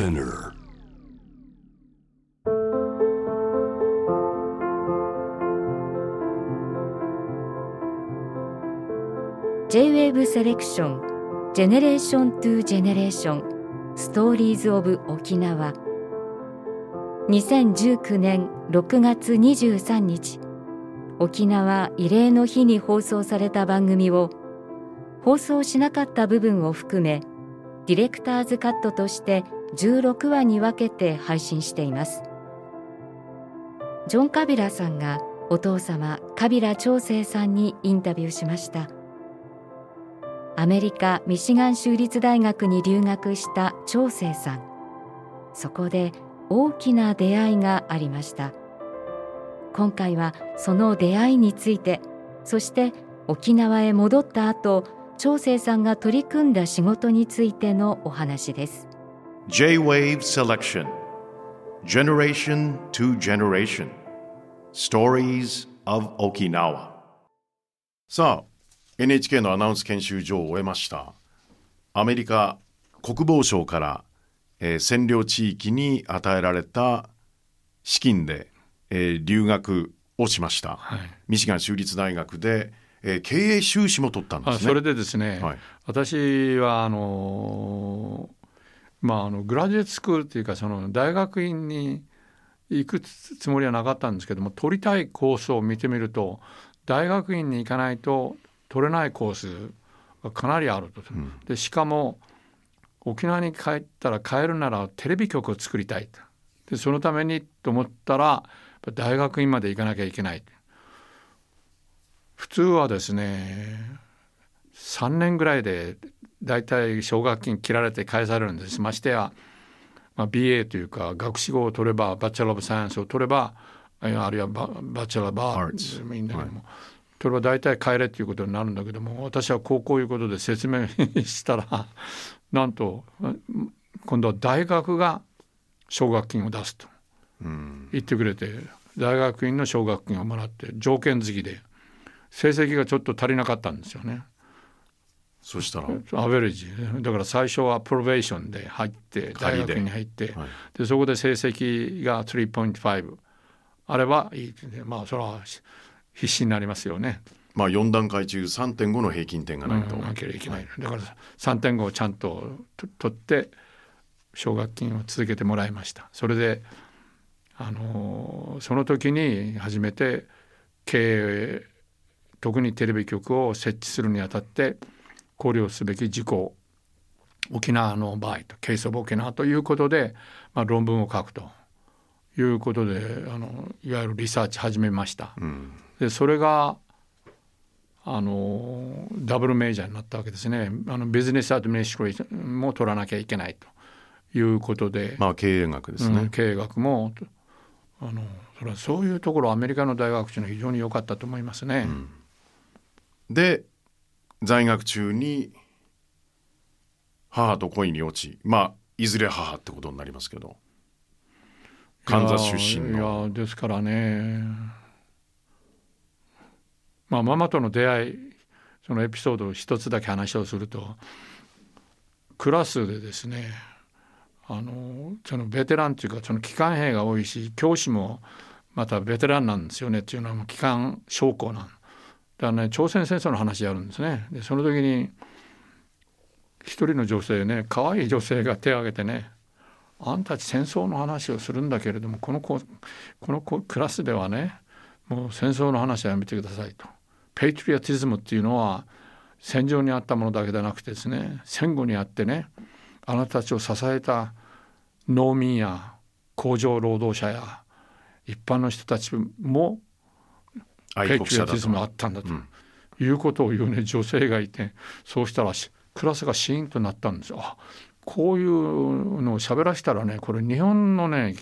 Spinner. セレクションジェネレーショントゥジェネレーションストーリーズオブ沖縄2019年6月23日。沖縄慰霊の日に放送された番組を放送しなかった部分を含めディレクターズカットとして16話に分けて配信しています。ジョン・カビラさんがお父様カビラ長生さんにインタビューしました。アメリカミシガン州立大学に留学した長生さん。そこで大きな出会いがありました。今回はその出会いについてそして沖縄へ戻った後長生さんが取り組んだ仕事についてのお話です。J-Wave Selection. Generation to Generation. Stories of Okinawa. さあ NHK のアナウンス研修所を終えました。アメリカ国防省から、えー占領地域に与えられた資金で、えー留学をしました、はい。ミシガン州立大学で、えー経営修士も取ったんですね。あそれでですね、はい。私はあのまああのグラジュエットスクールっていうかその大学院に行くつもりはなかったんですけども取りたいコースを見てみると大学院に行かないと取れないコースがかなりあると、でしかも沖縄に帰ったら帰るならテレビ局を作りたいと。でそのためにと思ったら大学院まで行かなきゃいけない普通はですね3年ぐらいで大体奨学金切られて返されるんです。ましてや、まあ、BA というか学士号を取ればバチェラー・オブ・サイエンスを取ればあるいはババチェラー・バーでもいいんだけども、取れば大体帰れっていうことになるんだけども私はこうこういうことで説明したら なんと今度は大学が奨学金を出すと言ってくれて大学院の奨学金をもらって条件付きで成績がちょっと足りなかったんですよね。そしたら？アベレージだから最初はプロベーションで入って大学に入ってはい。でそこで成績が3.5あればいい。ってまあそれは必死になりますよね。まあ4段階中3.5の平均点がないと、うんなければいけない、だから3.5をちゃんとと取って奨学金を続けてもらいました。それであのその時に初めて経営特にテレビ局を設置するにあたって考慮すべき事項沖縄の場合とケースオブ沖縄ということで、まあ、論文を書くということであのいわゆるリサーチ始めました。うん。でそれがあのダブルメジャーになったわけですね。あのビジネスアドミニストレーションも取らなきゃいけないということで、まあ経営学ですね、うん経営学もあのそれはそういうところアメリカの大学というのは非常に良かったと思いますね。で在学中に母と恋に落ちまあいずれ母ってことになりますけど。カンザス出身いやのいやですからね。まあママとの出会いそのエピソードを一つだけ話をするとクラスでですねあのそのベテランっていうかその機関兵が多いし教師もまたベテランなんですよねっていうのはもう機関将校なんだね朝鮮戦争の話やるんですねでその時に一人の女性ね可愛い女性が手を挙げてねあんたち戦争の話をするんだけれどもこの子この子クラスではねもう戦争の話はやめてくださいと。ペイトリアティズムっていうのは戦場にあったものだけでなくてですね戦後にあってねあなたたちを支えた農民や工場労働者や一般の人たちも愛国者だとあったんだということを言うね女性がいてそうしたらしクラスがシーンとなったんですよ。あこういうのを喋らせたらねこれ日本のね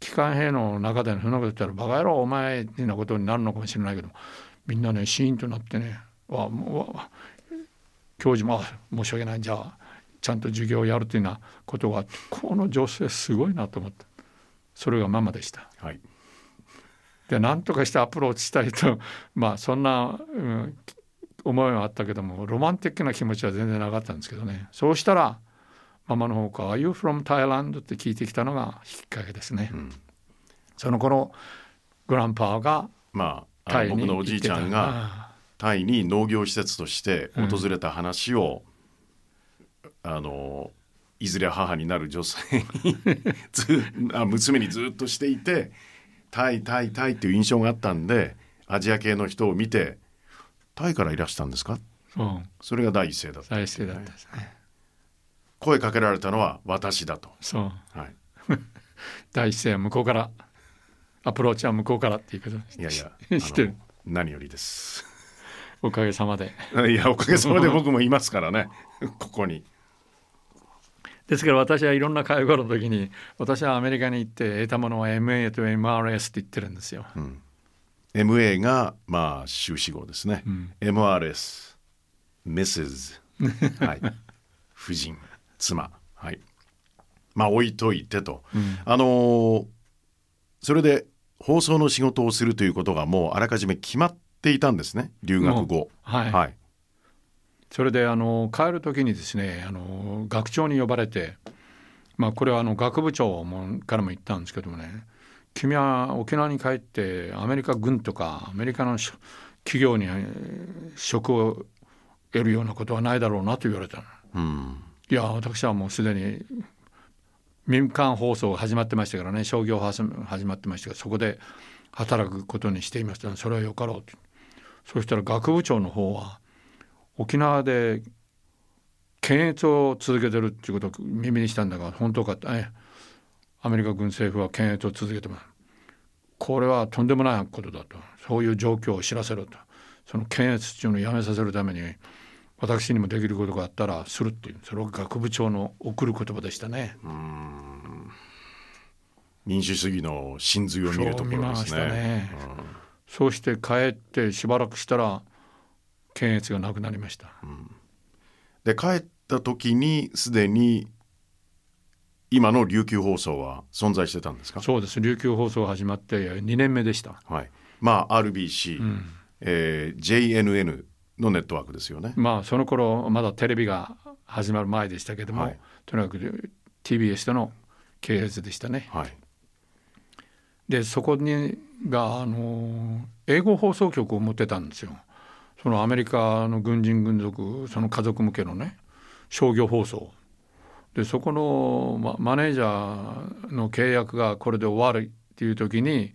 機関兵の中でそんなこと言ったらバカ野郎お前ってなことになるのかもしれないけどみんなねシーンとなってねわもうわ教授もあ申し訳ないじゃあちゃんと授業をやるというようなことがこの女性すごいなと思ってそれがママでした。はいで何とかしてアプローチしたいと まあそんな、うん、思いはあったけどもロマンティックな気持ちは全然なかったんですけどね。そうしたらママの方から「Are you from Thailand?」って聞いてきたのがきっかけですね。その頃グランパーがまああの僕のおじいちゃんがタイに農業施設として訪れた話を、あのいずれ母になる女性に ずあ娘にずっとしていてタイタイタイっていう印象があったんでアジア系の人を見てタイからいらしたんですか？そうそれが第一声だった。第一声だったですね。声かけられたのは私だと、そう。はい、第一声は向こうからアプローチは向こうからっていうこといやいやし してる。何よりです。おかげさまで。いやおかげさまで 僕もいますからね。ここにですから私はいろんな介護の時に私はアメリカに行って得たものは MA と MRS って言ってるんですよ。MA がまあ修士号ですね、MRS Mrs. はい。夫人妻はい。まあ置いといてと、あのーそれで放送の仕事をするということがもうあらかじめ決まっていたんですね。留学後。はい。はい、それであの帰る時にですねあの学長に呼ばれて、まあ、これはあの学部長もからも言ったんですけどもね君は沖縄に帰ってアメリカ軍とかアメリカのし企業にえー職を得るようなことはないだろうなと言われたの。うん。いや私はもうすでに民間放送が始まってましたからね商業始ま始まってましたからそこで働くことにしていました。それはよかろうってそしたら学部長の方は沖縄で検閲を続けてるっていうことを耳にしたんだが本当かって。ええ。アメリカ軍政府は検閲を続けてます。これはとんでもないことだと。そういう状況を知らせろと。その検閲っていうのをやめさせるために私にもできることがあったらするっていう。それが学部長の送る言葉でしたね。民主主義の真髄を見るところですそう見ましたね。ねそうして帰ってしばらくしたら検閲がなくなりました。で帰った時にすでに今の琉球放送は存在してたんですか？そうです琉球放送始まって2年目でした。はい、まあ RBC、えー JNN のネットワークですよね。まあその頃まだテレビが始まる前でしたけども、はいとにかく TBS との系列でしたね。はい、でそこにがあの英語放送局を持ってたんですよ。そのアメリカの軍人軍属その家族向けのね商業放送。でそこのママネージャーの契約がこれで終わるっていう時に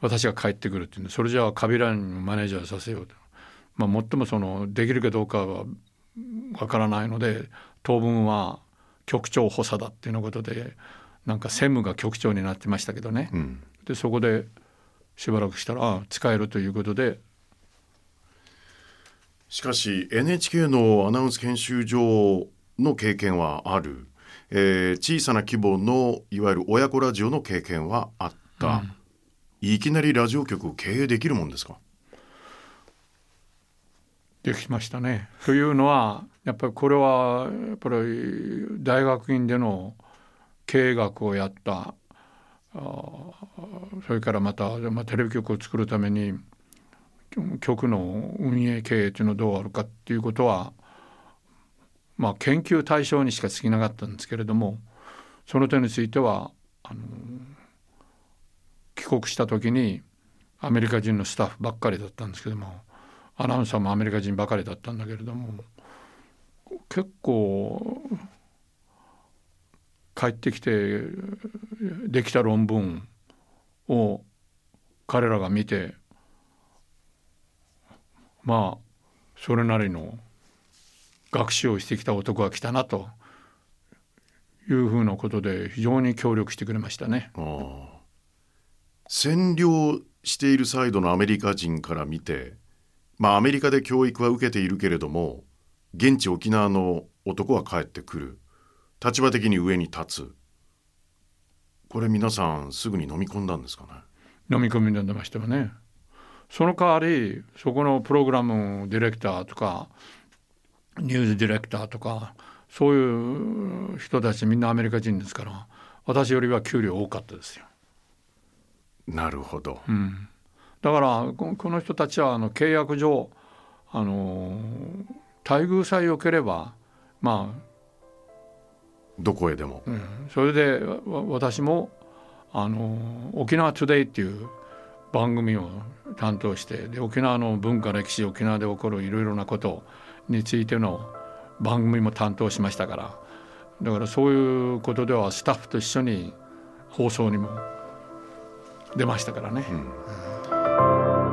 私が帰ってくるっていうんでそれじゃあカビラにマネージャーさせようと、まあ、最もそのできるかどうかはわからないので当分は局長補佐だっていうようなことでなんか専務が局長になってましたけどね、うん、でそこでしばらくしたらあ使えるということでしかし NHK のアナウンス研修所の経験はある、えー小さな規模のいわゆる親子ラジオの経験はあった、いきなりラジオ局を経営できるもんですか？できましたね。というのはやっぱりこれはやっぱり大学院での経営学をやった。あーそれからまた、まあ、テレビ局を作るために局の運営経営というのはどうあるかっていうことはまあ研究対象にしか過ぎなかったんですけれどもその点についてはあの帰国した時にアメリカ人のスタッフばっかりだったんですけどもアナウンサーもアメリカ人ばかりだったんだけれども結構帰ってきてできた論文を彼らが見てまあそれなりの学習をしてきた男が来たなというふうなことで非常に協力してくれましたね。占領しているサイドのアメリカ人から見てまあアメリカで教育は受けているけれども現地沖縄の男は帰ってくる立場的に上に立つこれ皆さんすぐに飲み込んだんですかね？飲み込みでましたよね。その代わりそこのプログラムディレクターとかニュースディレクターとかそういう人たちみんなアメリカ人ですから私よりは給料多かったですよ。なるほど、だからここの人たちはあの契約上あの待遇さえ良ければまあどこへでも、うん、それで私もあの沖縄トゥデイっていう番組を担当してで沖縄の文化歴史沖縄で起こるいろいろなことについての番組も担当しましたからだからそういうことではスタッフと一緒に放送にも出ましたからね。うん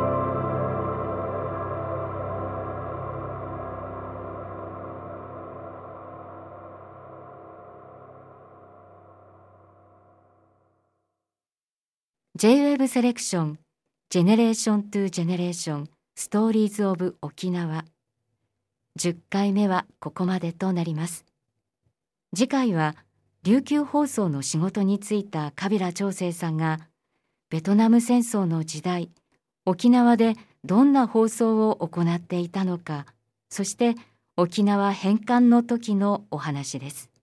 J-WEB セレクションジェネレーショントゥジェネレーションストーリーズオブ沖縄10回目はここまでとなります。次回は琉球放送の仕事に就いたカビラ長生さんがベトナム戦争の時代沖縄でどんな放送を行っていたのかそして沖縄返還の時のお話です。